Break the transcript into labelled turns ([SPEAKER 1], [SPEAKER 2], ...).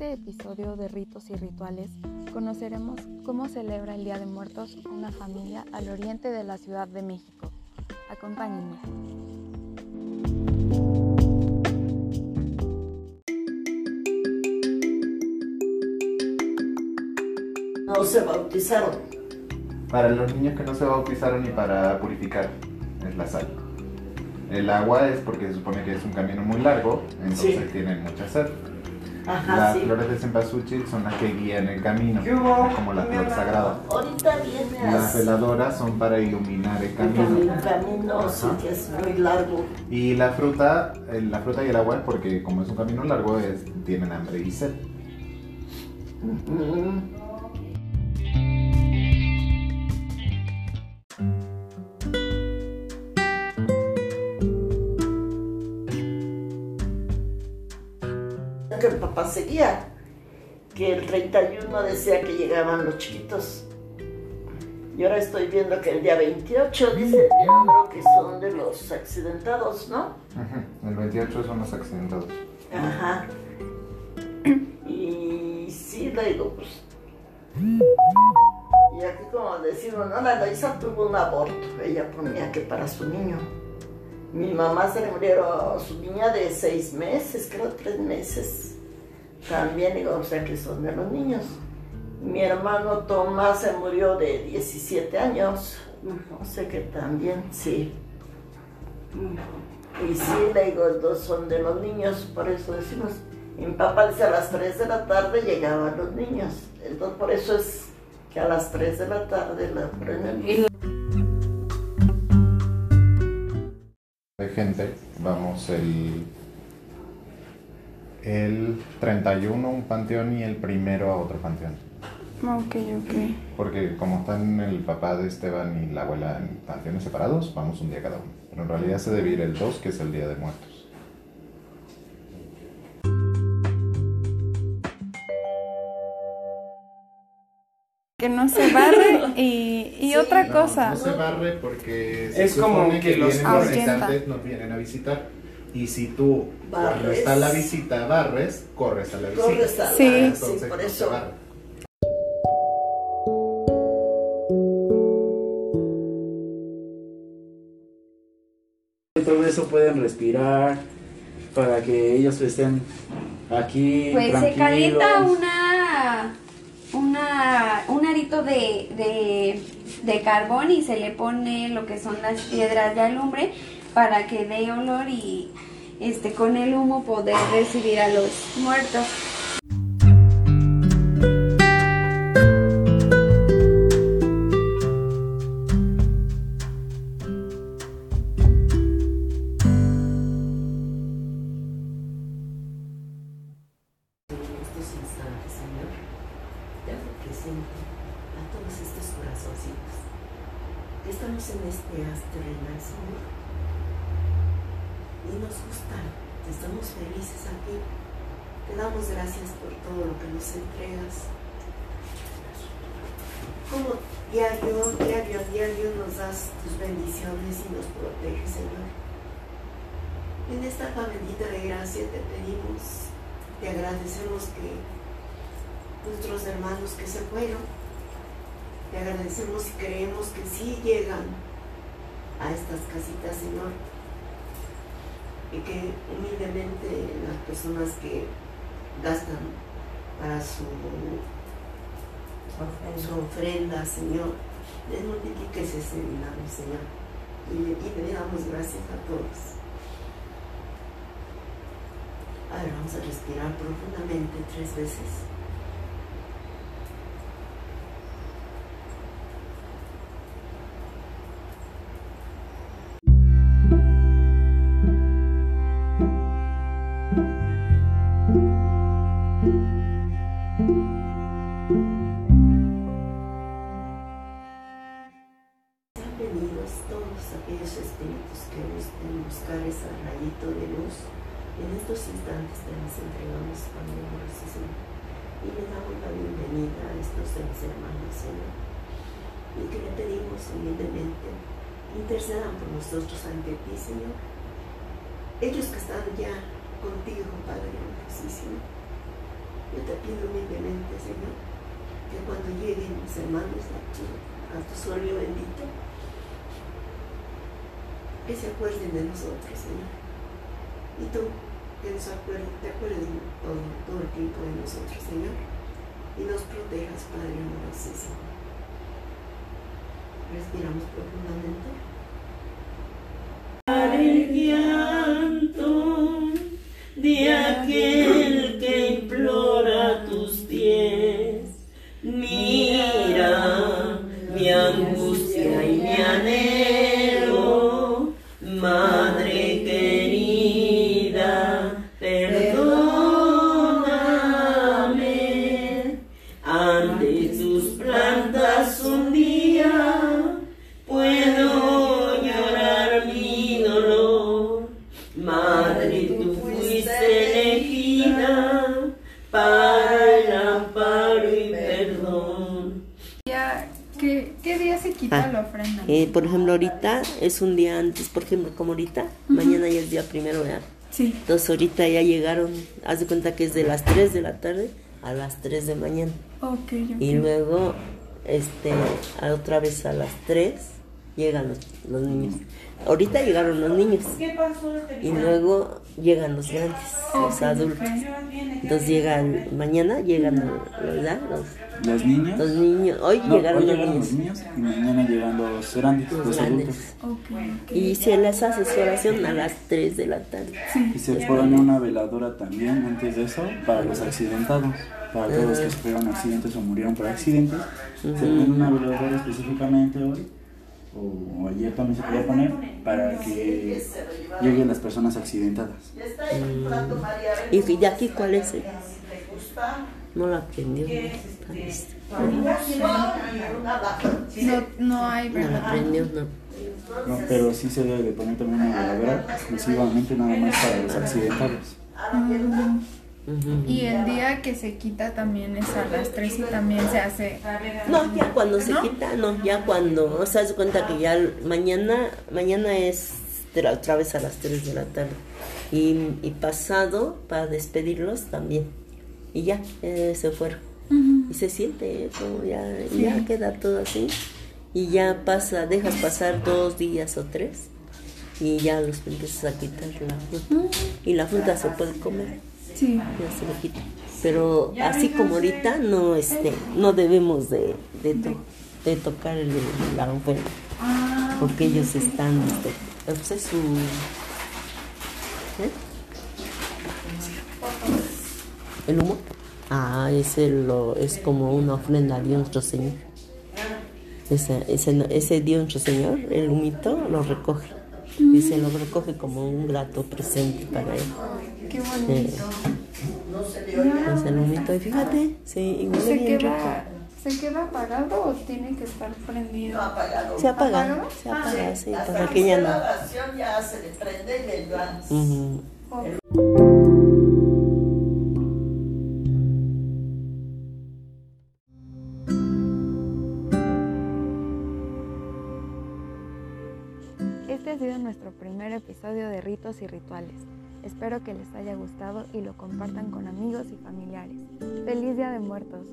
[SPEAKER 1] este episodio de Ritos y Rituales conoceremos cómo celebra el Día de Muertos una familia al oriente de la Ciudad de México. Acompáñenme.
[SPEAKER 2] No se bautizaron.
[SPEAKER 3] Para los niños que no se bautizaron y para purificar es la sal. El agua es porque se supone que es un camino muy largo, entonces
[SPEAKER 2] Sí.
[SPEAKER 3] tienen mucha sed.
[SPEAKER 2] Ajá,
[SPEAKER 3] Las
[SPEAKER 2] sí.
[SPEAKER 3] flores de cempasúchil son las que guían el camino, como la flor sagrada.
[SPEAKER 2] Ahorita viene
[SPEAKER 3] Las veladoras son para iluminar el
[SPEAKER 2] el
[SPEAKER 3] camino.
[SPEAKER 2] camino, sí,
[SPEAKER 3] Ajá.
[SPEAKER 2] que es muy largo.
[SPEAKER 3] Y la fruta, eh, la fruta y el agua porque como es un camino largo, es, tienen hambre y sed.
[SPEAKER 2] Seguía, que el 31 decía que llegaban los chiquitos. Y ahora estoy viendo que el día 28 dice diablo que son de los accidentados, ¿no?
[SPEAKER 3] El 28 son los accidentados.
[SPEAKER 2] Ajá. Y sí, le digo, pues. Y aquí, como decimos, no, la Loisa tuvo un aborto. Ella ponía que para su niño. Mi mamá se le murieron su niña de seis meses, creo tres meses. También digo, o sea que son de los niños. Mi hermano Tomás se murió de 17 años. No sé que también, sí. Y sí, le digo, dos son de los niños, por eso decimos. Y mi papá dice a las 3 de la tarde llegaban los niños. Entonces por eso es que a las 3 de la tarde la prenden.
[SPEAKER 3] de gente. Vamos el, el 31 a un panteón y el primero a otro panteón.
[SPEAKER 1] Ok, ok.
[SPEAKER 3] Porque como están el papá de Esteban y la abuela en panteones separados, vamos un día cada uno. Pero en realidad se debe ir el 2, que es el Día de Muertos.
[SPEAKER 1] Que no se barre y, y
[SPEAKER 2] Sí.
[SPEAKER 1] otra
[SPEAKER 3] No,
[SPEAKER 1] cosa.
[SPEAKER 3] No se barre porque se
[SPEAKER 4] Es como
[SPEAKER 3] supone
[SPEAKER 4] que los
[SPEAKER 3] visitantes, nos vienen a visitar. Y si tú, cuando
[SPEAKER 2] Barres.
[SPEAKER 3] está la visita, barres, corres a la visita.
[SPEAKER 2] Corres a la-
[SPEAKER 1] Sí.
[SPEAKER 2] sí,
[SPEAKER 3] Entonces
[SPEAKER 2] por
[SPEAKER 3] no se
[SPEAKER 2] eso.
[SPEAKER 4] todo eso pueden respirar para que ellos estén aquí
[SPEAKER 5] Pues se calienta una, una, un arito de, de, de carbón y se le pone lo que son las piedras de alumbre para que dé olor y este con el humo poder recibir a los muertos.
[SPEAKER 6] a todos estos corazoncitos que estamos en este haz terrenal, Señor. Y nos gusta, estamos felices aquí. Te damos gracias por todo lo que nos entregas. Como diario, diario, diario nos das tus bendiciones y nos proteges, Señor. En esta bendita de gracia te pedimos te agradecemos que nuestros hermanos que se fueron, te agradecemos y creemos que sí llegan a estas casitas, Señor, y que humildemente las personas que gastan para su, su ofrenda, Señor, les multipliques ese dinero, Señor, y, y te damos gracias a todos. A ver, vamos a respirar profundamente tres veces. Buscar ese rayito de luz en estos instantes te las entregamos con amor, Señor. Y le damos la bienvenida a estos seres hermanos, Señor. Y que le pedimos humildemente, intercedan por nosotros ante ti, Señor. Ellos que están ya contigo, Padre Amorosísimo. Yo te pido humildemente, Señor, que cuando lleguen mis hermanos a tu, a tu bendito, que se acuerden de nosotros, Señor. Y tú, que nos acuerdes, te acuerdes todo, el tiempo de nosotros, Señor. Y nos protejas, Padre amorosísimo. Respiramos profundamente.
[SPEAKER 7] Ante tus plantas un día puedo llorar mi dolor. Madre, tú fuiste elegida para el amparo y perdón.
[SPEAKER 1] Ya, ¿qué, qué día se quita
[SPEAKER 7] Ah.
[SPEAKER 1] la ofrenda?
[SPEAKER 7] Eh, por ejemplo, ahorita es un día antes, por ejemplo, como ahorita, mañana ya es día primero, ¿verdad?
[SPEAKER 1] Sí.
[SPEAKER 7] Entonces ahorita ya llegaron, haz de cuenta que es de las 3 de la tarde a las 3 de mañana.
[SPEAKER 1] Ok, ok.
[SPEAKER 7] Y luego, este, otra vez a las 3 llegan los, los niños. Ahorita llegaron los niños. Y luego llegan los grandes, los adultos. Entonces llegan, mañana llegan, ¿verdad? Los,
[SPEAKER 4] Los niños.
[SPEAKER 7] los niños. Hoy
[SPEAKER 4] No,
[SPEAKER 7] llegaron
[SPEAKER 4] hoy
[SPEAKER 7] los
[SPEAKER 4] llegaron
[SPEAKER 7] niños.
[SPEAKER 4] los niños y mañana llegan los grandes,
[SPEAKER 7] Los
[SPEAKER 4] los adultos.
[SPEAKER 7] grandes. Y se les hace su oración a las 3 de la tarde.
[SPEAKER 4] Y se pone una veladora también antes de eso para los accidentados, para todos los que sufrieron accidentes o murieron por accidentes. Se pone una veladora específicamente hoy, o ayer también se podía poner, para que lleguen las personas accidentadas.
[SPEAKER 2] Ven,
[SPEAKER 7] ¿Y de aquí cuál es? el? No la aprendió.
[SPEAKER 1] No, no hay,
[SPEAKER 7] No aprendió, no.
[SPEAKER 4] No, pero sí se debe de poner también una veladora exclusivamente nada más para los accidentados.
[SPEAKER 7] Ujú.
[SPEAKER 1] Y el día que se quita también es a las 3 y también se hace.
[SPEAKER 7] No, ya cuando se
[SPEAKER 1] ¿No?
[SPEAKER 7] quita, no, ya cuando, o sea, se cuenta que ya mañana, mañana es de la- otra vez a las 3 de la tarde. Y, y pasado, para despedirlos también. Y ya, eh, se fueron. Y se siente eso, ya, queda todo así. Y ya pasa, dejas pasar dos días o tres. Y ya los empiezas a quitar la fruta. Y la fruta se puede comer.
[SPEAKER 1] Sí.
[SPEAKER 7] Pero así como ahorita no este no debemos de, de, to- de tocar el, la ofrenda porque ellos están este, pues es su ¿eh? el humo ah ese lo es como una ofrenda a Dios nuestro Señor. Ese, ese, ese Dios nuestro Señor el humito lo recoge. Y se lo recoge como un grato presente para él
[SPEAKER 1] Qué bonito.
[SPEAKER 7] es el humito y fíjate sí igual
[SPEAKER 1] ¿Se
[SPEAKER 7] es bien rico.
[SPEAKER 1] queda, ¿Se queda apagado o tiene que estar prendido?
[SPEAKER 2] apagado.
[SPEAKER 7] Se apaga,
[SPEAKER 1] ¿Apagado?
[SPEAKER 7] se apaga, sí,
[SPEAKER 2] Hasta
[SPEAKER 7] para
[SPEAKER 2] que
[SPEAKER 7] ya
[SPEAKER 2] la
[SPEAKER 7] no.
[SPEAKER 2] oración ya se le prende y le.
[SPEAKER 1] Este ha sido nuestro primer episodio de Ritos y Rituales. Espero que les haya gustado y lo compartan con amigos y familiares. ¡Feliz Día de Muertos!